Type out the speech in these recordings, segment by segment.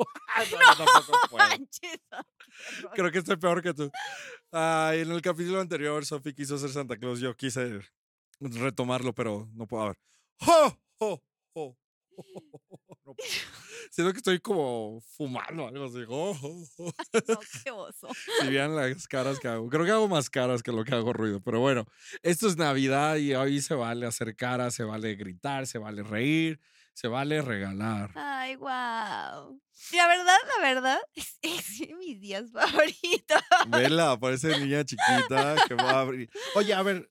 No, no. Creo que estoy peor que tú. Ay, en el capítulo anterior, Sofi quiso ser Santa Claus. Yo quise retomarlo, pero no puedo. A ver. No. Siento que estoy como fumando, algo así. ¡Jo! ¡Jo! ¡Jo! No, qué oso. Si vean las caras que hago. Creo que hago más caras que lo que hago ruido. Pero bueno, esto es Navidad y hoy se vale hacer caras, se vale gritar, se vale reír, se vale regalar. Ay, wow. La verdad, la verdad, es, es de mis días favoritos. Vela, parece niña chiquita que va a abrir. Oye, a ver,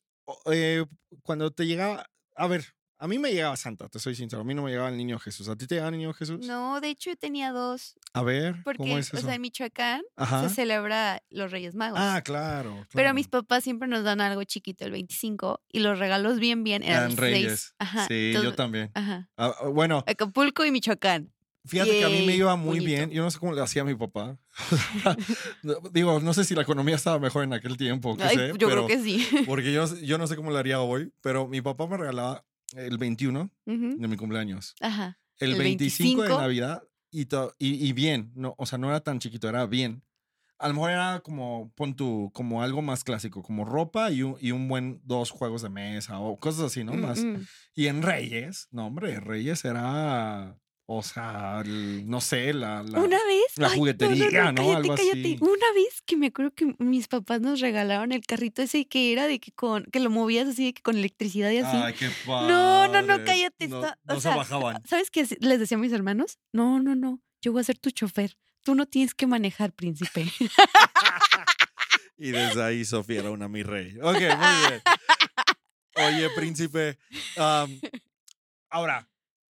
eh, cuando te llegaba, a ver, a mí me llegaba Santa, te soy sincero, a mí no me llegaba el niño Jesús. ¿A ti te llegaba el niño Jesús? No, de hecho yo tenía dos, A ver, porque, ¿cómo es o eso? sea, en Michoacán Ajá. se celebra los Reyes Magos. Ah, claro. Pero claro. mis papás siempre nos dan algo chiquito el 25 y los regalos bien, bien eran Eran el 6. reyes. Ajá. sí, yo también. Ajá. Ah, ah, bueno, Acapulco y Michoacán. fíjate que a mí me iba muy bonito. bien. Yo no sé cómo le hacía a mi papá. Digo, no sé si la economía estaba mejor en aquel tiempo, Ay, sé, yo pero, creo que sí. porque yo, yo no sé cómo le haría hoy, pero mi papá me regalaba el 21 Ujú. de mi cumpleaños. Ajá. el, El 25, de 25. Navidad y, to- y, y bien, no, o sea, no era tan chiquito, era bien. A lo mejor era como, pon tu, como algo más clásico, como ropa y un, y un buen dos juegos de mesa o cosas así, ¿no? Mm, Más. mm. Y en Reyes, no, hombre, Reyes era, o sea, el- no sé, la... la- Una vez. la ay, juguetería, ¿no? Cállate, Algo cállate. así. Una vez que me acuerdo que mis papás nos regalaron el carrito ese que era de que con que lo movías así de que con electricidad y así. Ay, qué no, no, no, padre. cállate. No, está- no o se sea, bajaban. ¿Sabes qué les decía a mis hermanos? No, no, no. Yo voy a ser tu chofer. Tú no tienes que manejar, príncipe. Y desde ahí Sofía era una mi rey. Ok, muy bien. Oye, príncipe. ahora,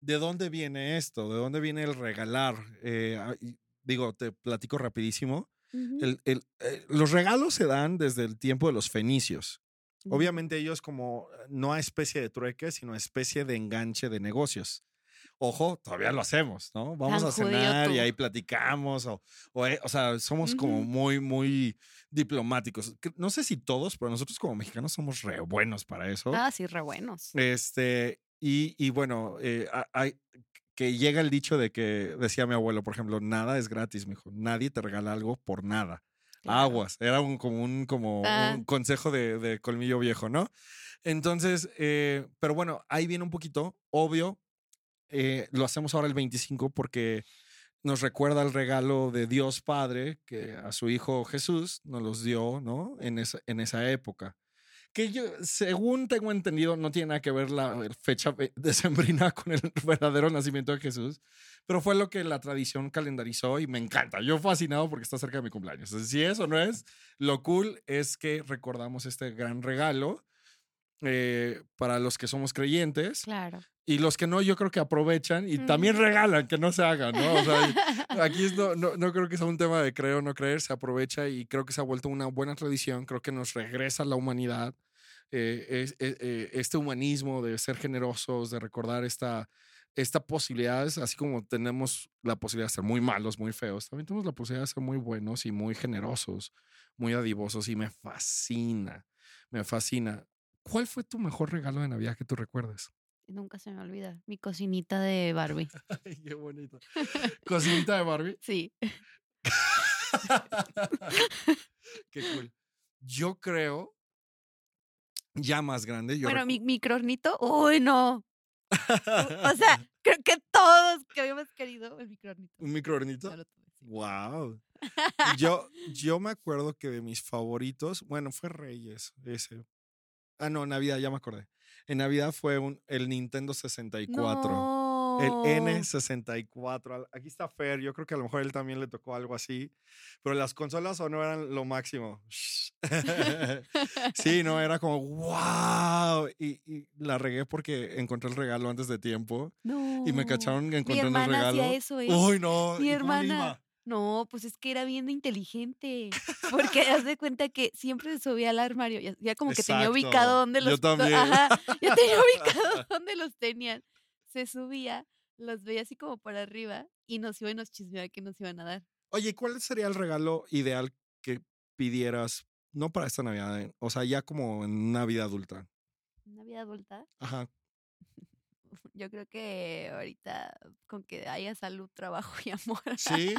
¿de dónde viene esto? ¿De dónde viene el regalar? Eh, ah, digo, te platico rapidísimo. Ujú. El- el- eh, los regalos se dan desde el tiempo de los fenicios. Obviamente ellos como eh, no a especie de trueque, sino a especie de enganche de negocios. Ojo, todavía lo hacemos, ¿no? Vamos Tan a cenar y ahí platicamos, o, o, o sea, somos como muy, muy diplomáticos. No sé si todos, pero nosotros como mexicanos somos re buenos para eso. Ah, sí, re buenos. Este, y, y bueno, eh, hay- que llega el dicho de que decía mi abuelo, por ejemplo, nada es gratis, mijo. Nadie te regala algo por nada. Claro. Aguas. Era un, como un, como Ah. un consejo de, de colmillo viejo, ¿no? Entonces, eh, pero bueno, ahí viene un poquito, obvio. eh, lo hacemos ahora el 25 porque nos recuerda el regalo de Dios Padre que a su Hijo Jesús nos los dio, ¿no? En esa, en esa época. Que yo, según tengo entendido, no tiene nada que ver la fecha decembrina con el verdadero nacimiento de Jesús, pero fue lo que la tradición calendarizó y me encanta. Yo fascinado porque está cerca de mi cumpleaños. Entonces, si eso no es, lo cool es que recordamos este gran regalo eh, para los que somos creyentes Claro. y los que no, yo creo que aprovechan y también Ujú. regalan, que no se hagan, ¿no? O sea, aquí no, no, no creo que sea un tema de creer o no creer, se aprovecha y creo que se ha vuelto una buena tradición, creo que nos regresa a la humanidad, eh, es- eh, eh, este humanismo de ser generosos, de recordar esta, esta posibilidad, así como tenemos la posibilidad de ser muy malos, muy feos, también tenemos la posibilidad de ser muy buenos y muy generosos, muy adivosos y me fascina, me fascina. ¿Cuál fue tu mejor regalo de Navidad que tú recuerdes? Nunca se me olvida. Mi cocinita de Barbie. Ay, qué bonito. Cocinita de Barbie. Sí. qué cool. Yo creo, ya más grande, yo bueno, recu- mi microornito. Uy, no. O sea, creo que todos que habíamos querido el microornito. un microornito. Wow. Yo, yo me acuerdo que de mis favoritos, bueno, fue Reyes, ese. Ah, no, Navidad, ya me acordé. En Navidad fue un, el Nintendo 64. No. El N64. Al- Aquí está Fer. Yo creo que a lo mejor él también le tocó algo así. Pero las consolas o no eran lo máximo. sí, no, era como wow. Y, y la regué porque encontré el regalo antes de tiempo. No. Y me cacharon encontrando el regalo. hacía eso, ¿eh? Uy, no. Mi ¿y cómo le hermana. No, pues es que era bien inteligente. Porque haz de cuenta que siempre se subía al armario. Ya, ya como que tenía ubicado dónde Yo los. también. Ajá, ya tenía ubicado dónde los tenían. Se subía, los veía así como por arriba y nos iba y nos chismeaba que nos iban a dar. Oye, ¿cuál sería el regalo ideal que pidieras? No para esta Navidad, eh, o sea, ya como en una vida adulta. Una vida adulta, Ajá. Yo creo que ahorita con que haya salud, trabajo y amor. Sí.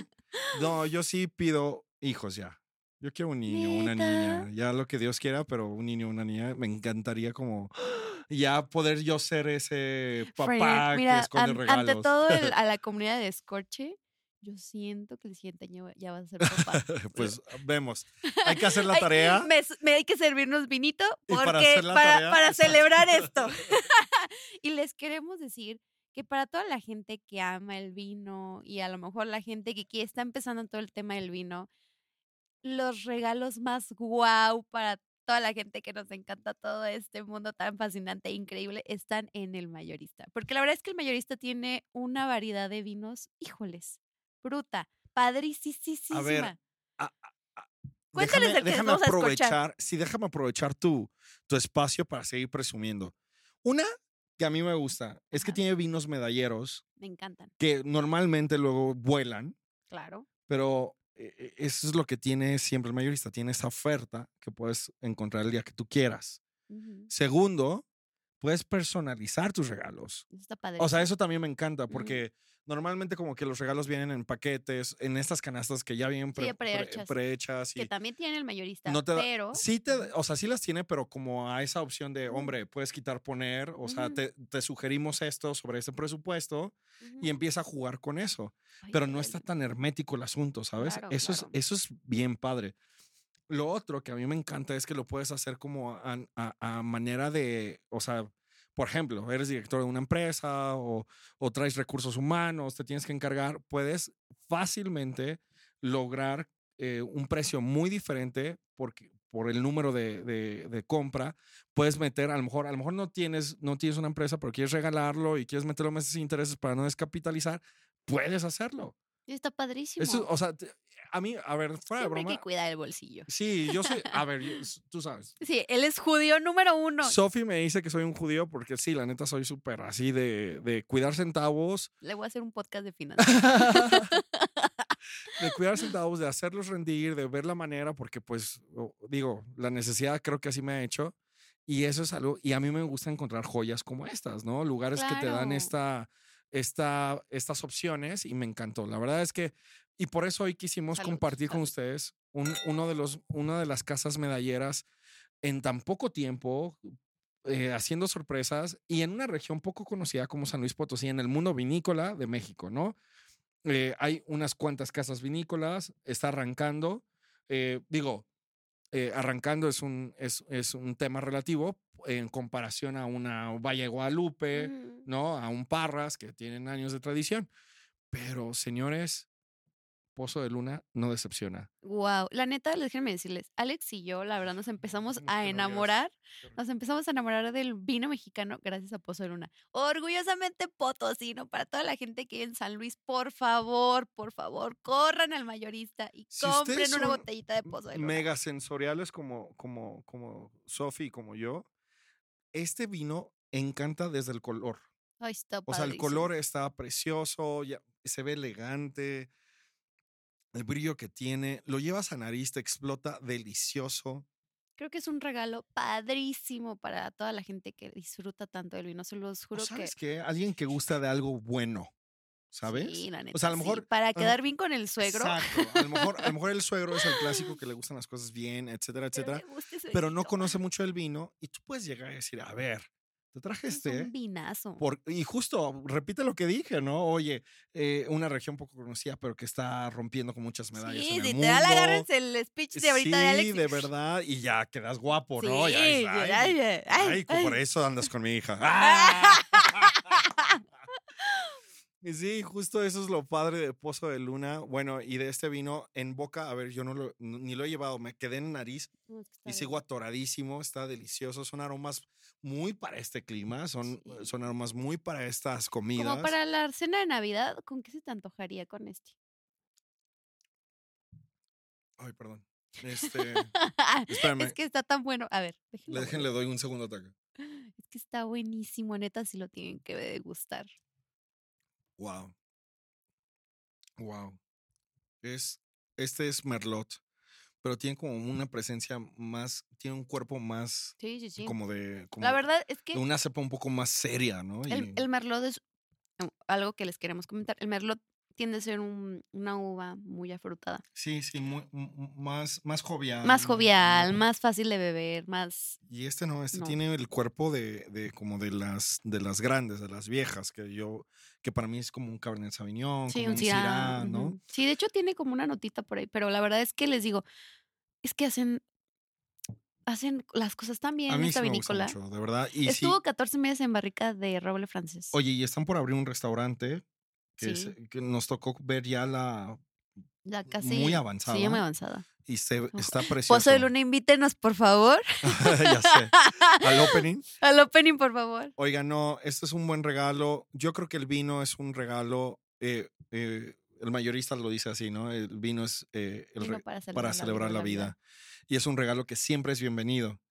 No, yo sí pido hijos ya. Yo quiero un niño, una niña. Ya lo que Dios quiera, pero un niño, una niña. Me encantaría como ya poder yo ser ese papá que Mira, esconde an- regalos. ante todo el- a la comunidad de Escorche, yo siento que el siguiente año ya vas a ser papá. pues vemos. Hay que hacer la tarea. Me, hay que servirnos vinito porque para para, hacer la para, tarea, exacto. celebrar esto. y les queremos decir que para toda la gente que ama el vino y a lo mejor la gente que, que está empezando en todo el tema del vino, los regalos más guau para toda la gente que nos encanta todo este mundo tan fascinante e increíble están en el mayorista. Porque la verdad es que el mayorista tiene una variedad de vinos, híjoles, bruta, padricísima. Cuéntales déjame, el que déjame vamos a aprovechar, sí, déjame aprovechar tu, tu espacio para seguir presumiendo. Una que a mí me gusta es que tiene vinos medalleros Me encantan, que normalmente luego vuelan, claro. pero eh, eh, eso es lo que tiene siempre el mayorista, tiene esa oferta que puedes encontrar el día que tú quieras. Segundo, puedes personalizar tus regalos. Está padre. O sea, eso también me encanta porque normalmente como que los regalos vienen en paquetes, en estas canastas que ya vienen Sí, pre- prehechas. y que también tiene el mayorista, no te da- pero sí te, o sea, sí las tiene, pero como a esa opción de, hombre, puedes quitar, poner, o sea, te, te sugerimos esto sobre este presupuesto y empieza a jugar con eso, Ay, pero no está tan hermético el asunto, ¿sabes? Claro, eso, claro. Es, eso es bien padre. Lo otro que a mí me encanta es que lo puedes hacer como a, a- a manera de, o sea, por ejemplo, eres director de una empresa o, o traes recursos humanos, te tienes que encargar, puedes fácilmente lograr eh, un precio muy diferente porque por el número de, de- de compra, puedes meter, a lo mejor, a lo mejor no tienes, no tienes una empresa, pero quieres regalarlo y quieres meterlo meses sin intereses para no descapitalizar, puedes hacerlo. Está padrísimo. Eso, o sea, a mí, a ver, fuera de Siempre hay broma. que cuidar el bolsillo. Sí, yo soy, a ver, yo- tú sabes. Sí, él es judío número uno. Sophie me dice que soy un judío porque sí, la neta soy súper así de, de cuidar centavos, Le voy a hacer un podcast de finanzas. de cuidar centavos, de hacerlos rendir, de ver la manera, porque pues, digo, la necesidad creo que así me ha hecho. Y eso es algo, y a mí me gusta encontrar joyas como estas, ¿no? Lugares que te dan Claro. esta, esta, estas opciones y me encantó. La verdad es que, y por eso hoy quisimos Salud, compartir con salud. ustedes un- uno de los, una de las casas medalleras en tan poco tiempo, eh, haciendo sorpresas y en una región poco conocida como San Luis Potosí, en el mundo vinícola de México, ¿no? Eh, hay unas cuantas casas vinícolas, está arrancando, eh, digo, eh, arrancando es un, es, es un tema relativo en comparación a una Valle Guadalupe, Mm. ¿no? A un Parras que tienen años de tradición. Pero, señores, Pozo de Luna no decepciona. Wow, la neta, déjenme decirles, Alex y yo, la verdad, nos empezamos a enamorar, nos empezamos a enamorar del vino mexicano gracias a Pozo de Luna. Orgullosamente potosino, para toda la gente que vive en San Luis, por favor, por favor, corran al mayorista y Si compren una botellita de Pozo de Luna. Mega sensoriales como, como, como y como yo, este vino encanta desde el color. Ay, está O sea, el color está precioso, ya, se ve elegante, el brillo que tiene, lo llevas a nariz, te explota delicioso. Creo que es un regalo padrísimo para toda la gente que disfruta tanto del vino. Se los ¿O juro que. ¿Sabes qué? Alguien que gusta de algo bueno, ¿sabes? Sí, la neta, o sea, a lo sí, mejor... Para quedar bien con el suegro. Exacto. A lo, mejor, a lo mejor el suegro es el clásico que le gustan las cosas bien, etcétera, pero etcétera. ese Pero no conoce mucho el vino y tú puedes llegar a decir, a ver, te traje Es este... un vinazo. Por, y justo, repite lo que dije, ¿no? Oye, eh, una región poco conocida, pero que está rompiendo con muchas medallas Sí, en el literal, mundo. agárrense el speech de ahorita sí, de Alex. y- de verdad, y ya quedas guapo, Sí, ¿no? Ya ay, ay, ay, ay, ay, por eso andas con mi hija. ¡Ah! Sí, justo eso es lo padre de Pozo de Luna. Bueno, y de este vino en boca, a ver, yo no lo, ni lo he llevado, me quedé en nariz No, es que está y bien. sigo atoradísimo, está delicioso. Son aromas muy para este clima, son, Sí. son aromas muy para estas comidas. Como para la cena de Navidad, ¿con qué se te antojaría con este? Ay, perdón. Este, espérame, es que está tan bueno. A ver, déjenlo. le, déjenle, doy un segundo ataque. Es que está buenísimo, neta, si lo tienen que degustar. Wow. Wow. Es, este es Merlot, pero tiene como una presencia más, tiene un cuerpo más Sí, sí, sí. como de, como La verdad es que de una cepa un poco más seria, ¿no? el, Y- el merlot es um, algo que les queremos comentar. El merlot tiende a ser un- una uva muy afrutada. sí, sí, muy, más, más jovial. Más jovial, más fácil de beber, más... Y este no, este No. tiene el cuerpo de, de como de las, de las grandes, de las viejas, que yo, que para mí es como un Cabernet Sauvignon, Sí, como un Syrah, Syrah, ¿no? Sí, de hecho tiene como una notita por ahí, pero la verdad es que les digo, es que hacen, hacen las cosas tan bien en esta sí vinícola. mucho, de verdad. Y sí, Estuvo 14 meses en barrica de roble francés. oye, y están por abrir un restaurante que, es- Sí. que nos tocó ver ya la, ya casi. muy Sí, avanzada. ya muy avanzada. y se, está precioso. Pozo de Luna, invítenos, por favor. ya sé. Al opening. Al opening, por favor. Oiga, no, este es un buen regalo. Yo creo que el vino es un regalo. eh, eh, el mayorista lo dice así, ¿no? El vino es eh, el Vino para celebrar, para celebrar la vida. Y es un regalo que siempre es bienvenido.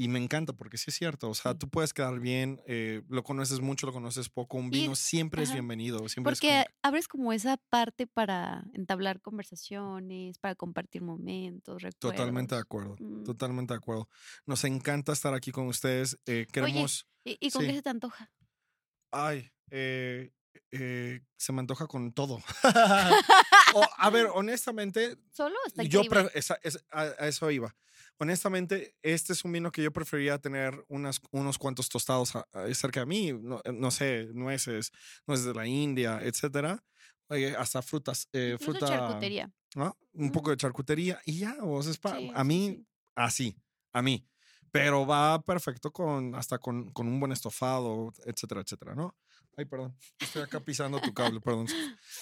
Y me encanta porque sí es cierto. O sea, Sí. tú puedes quedar bien, eh, lo conoces mucho, lo conoces poco. Un vino es- siempre es bienvenido. Siempre es Porque como- abres como esa parte para entablar conversaciones, para compartir momentos, recuerdos. Totalmente de acuerdo. Mm. Totalmente de acuerdo. Nos encanta estar aquí con ustedes. eh, queremos. ¿Y, y con Sí. qué se te antoja? Ay, eh, eh, se me antoja con todo. O, a ver, honestamente, Solo está yo esa- es- a, a eso iba. Honestamente, este es un vino que yo preferiría tener unas, unos cuantos tostados a- a- cerca de mí. No, no sé, nueces, nueces de la India, etcétera. eh, hasta frutas, eh, fruta, charcutería. ¿no? Un poco de charcutería y ya, o sea, es pa- Sí, a mí, sí. así, a mí. Pero va perfecto con, hasta con, con un buen estofado, etcétera, etcétera, ¿no? Ay, perdón, estoy acá pisando tu cable, perdón.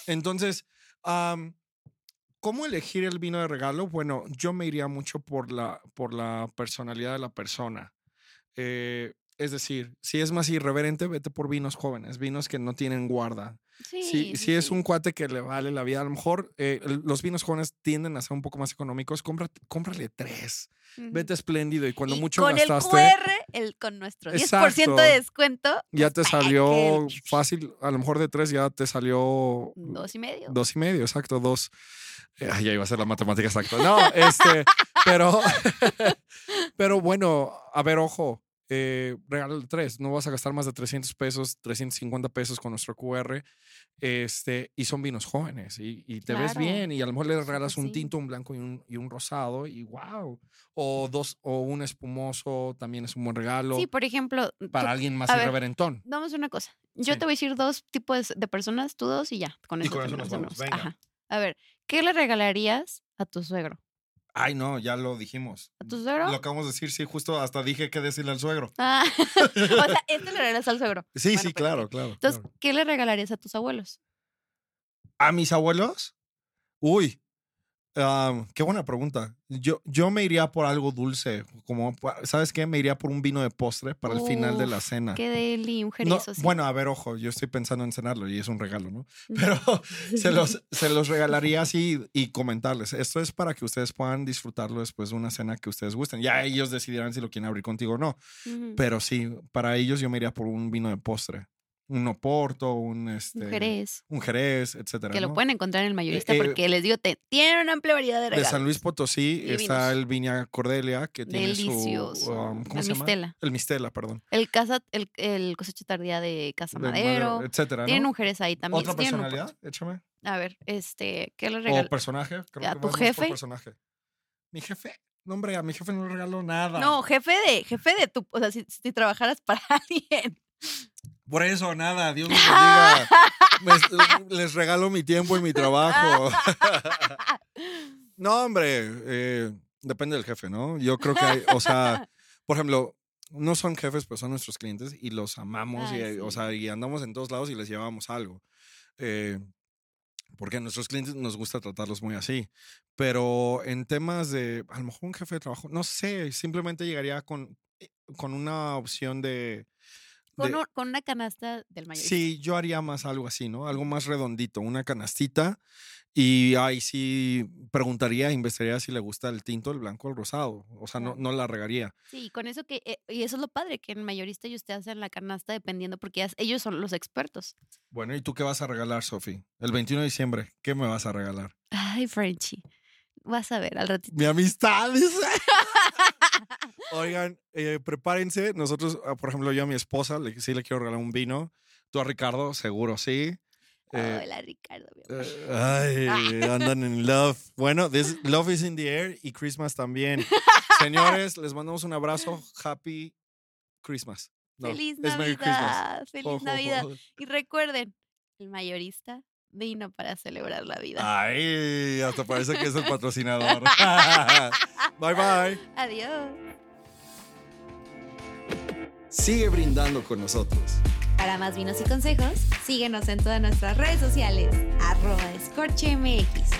Entonces, ¿cómo elegir el vino de regalo? Bueno, yo me iría mucho por la, por la personalidad de la persona. Eh, es decir, si es más irreverente, vete por vinos jóvenes, vinos que no tienen guarda. Sí, Si, sí, si es un cuate que le vale la vida, a lo mejor eh, los vinos jóvenes tienden a ser un poco más económicos, cómprate- cómprale tres. Ujú. Vete espléndido y cuando Y mucho con gastaste, el QR, el, con nuestro 10% Exacto. de descuento. ya pues, te salió fácil, a lo mejor de tres ya te salió Dos y medio. dos y medio, exacto, dos. Eh, ya iba a ser la matemática exacta. No, este, pero, pero bueno, a ver, ojo, eh, tres, no vas a gastar más de 300 pesos, 350 pesos con nuestro QR, este, y son vinos jóvenes, y, y te ves bien, y a lo mejor le regalas un sí. tinto, un blanco y un, y un rosado, y wow, o dos, o un espumoso también es un buen regalo Sí, por ejemplo, tú- para alguien más a ver, irreverentón. Vamos a una cosa. Yo Sí. te voy a decir dos tipos de personas, tú dos y ya. Con Y eso, con eso nos vamos, venga. Ajá. A ver, ¿qué le regalarías a tu suegro? Ay, no, ya lo dijimos. ¿A tu suegro? Lo acabamos de decir, sí, justo hasta dije que decirle al suegro. Ah, o sea, este le regalas al suegro. Sí, Bueno, sí, pues, claro, claro. Entonces, claro. ¿qué le regalarías a tus abuelos? ¿A mis abuelos? Uy, qué buena pregunta. Yo, yo me iría por algo dulce, como, ¿sabes qué? Me iría por un vino de postre para el final de la cena. Qué deli, un No, sí. Bueno, a ver, ojo, yo estoy pensando en cenarlo y es un regalo, ¿no? Pero se los, se los regalaría así y comentarles. Esto es para que ustedes puedan disfrutarlo después de una cena que ustedes gusten. Ya ellos decidirán si lo quieren abrir contigo o no. Pero sí, para ellos yo me iría por un vino de postre. Un oporto, un, este, Un jerez. un jerez, etcétera. Que lo pueden encontrar en el mayorista eh, porque les digo, te, tienen una amplia variedad de De regalos. San Luis Potosí Divinos. está el Viña Cordelia, que tiene Delicioso. su... um, ¿Cómo el se llama? mistela. El Mistela, perdón. El, casa, el, el cosecha tardía de Casa Del Madero. etcétera, Tienen ¿no? un jerez ahí también. ¿Otra personalidad? Échame. A ver, este, ¿qué le ¿O regalas? personaje? Creo ¿A que tu jefe? personaje. ¿Mi jefe? No, hombre, a mi jefe no le regalo nada. No, jefe de, jefe de tu, o sea, si, si trabajaras para alguien. Por eso, nada, Dios los bendiga. Me- les regalo mi tiempo y mi trabajo. No, hombre, eh, depende del jefe, ¿no? Yo creo que hay, o sea, por ejemplo, no son jefes, pero son nuestros clientes y los amamos y, o sea, y andamos en todos lados y les llevamos algo. eh, porque a nuestros clientes nos gusta tratarlos muy así. Pero en temas de, a lo mejor un jefe de trabajo, no sé, simplemente llegaría con, eh, con una opción de... Con, de- un- con una canasta del mayorista. Sí, yo haría más algo así, ¿no? Algo más redondito, una canastita. Y ahí sí preguntaría, investigaría si le gusta el tinto, el blanco, el rosado. O sea, no, no la regaría. Sí, con eso que, eh, y eso es lo padre, que en mayorista ellos te hacen la canasta dependiendo, porque ellos son los expertos. Bueno, ¿y tú qué vas a regalar, Sofi? El 21 de diciembre, ¿qué me vas a regalar? Ay, Frenchy. Vas a ver al ratito. Mi amistad, dice. Oigan, eh, prepárense. Nosotros, ah, por ejemplo, yo a mi esposa le, sí le quiero regalar un vino. Tú a Ricardo, seguro, sí. Eh, Hola, Ricardo. mi amor. eh, ay, andan en love. Bueno, this, love is in the air y Christmas también. Señores, les mandamos un abrazo. Happy Christmas. No, Feliz. Navidad. Feliz Navidad. Y recuerden, el mayorista vino para celebrar la vida. Ay, hasta parece que es el patrocinador. bye bye. Adiós. Sigue brindando con nosotros. Para más vinos y consejos, síguenos en todas nuestras redes sociales, arroba escorchemx.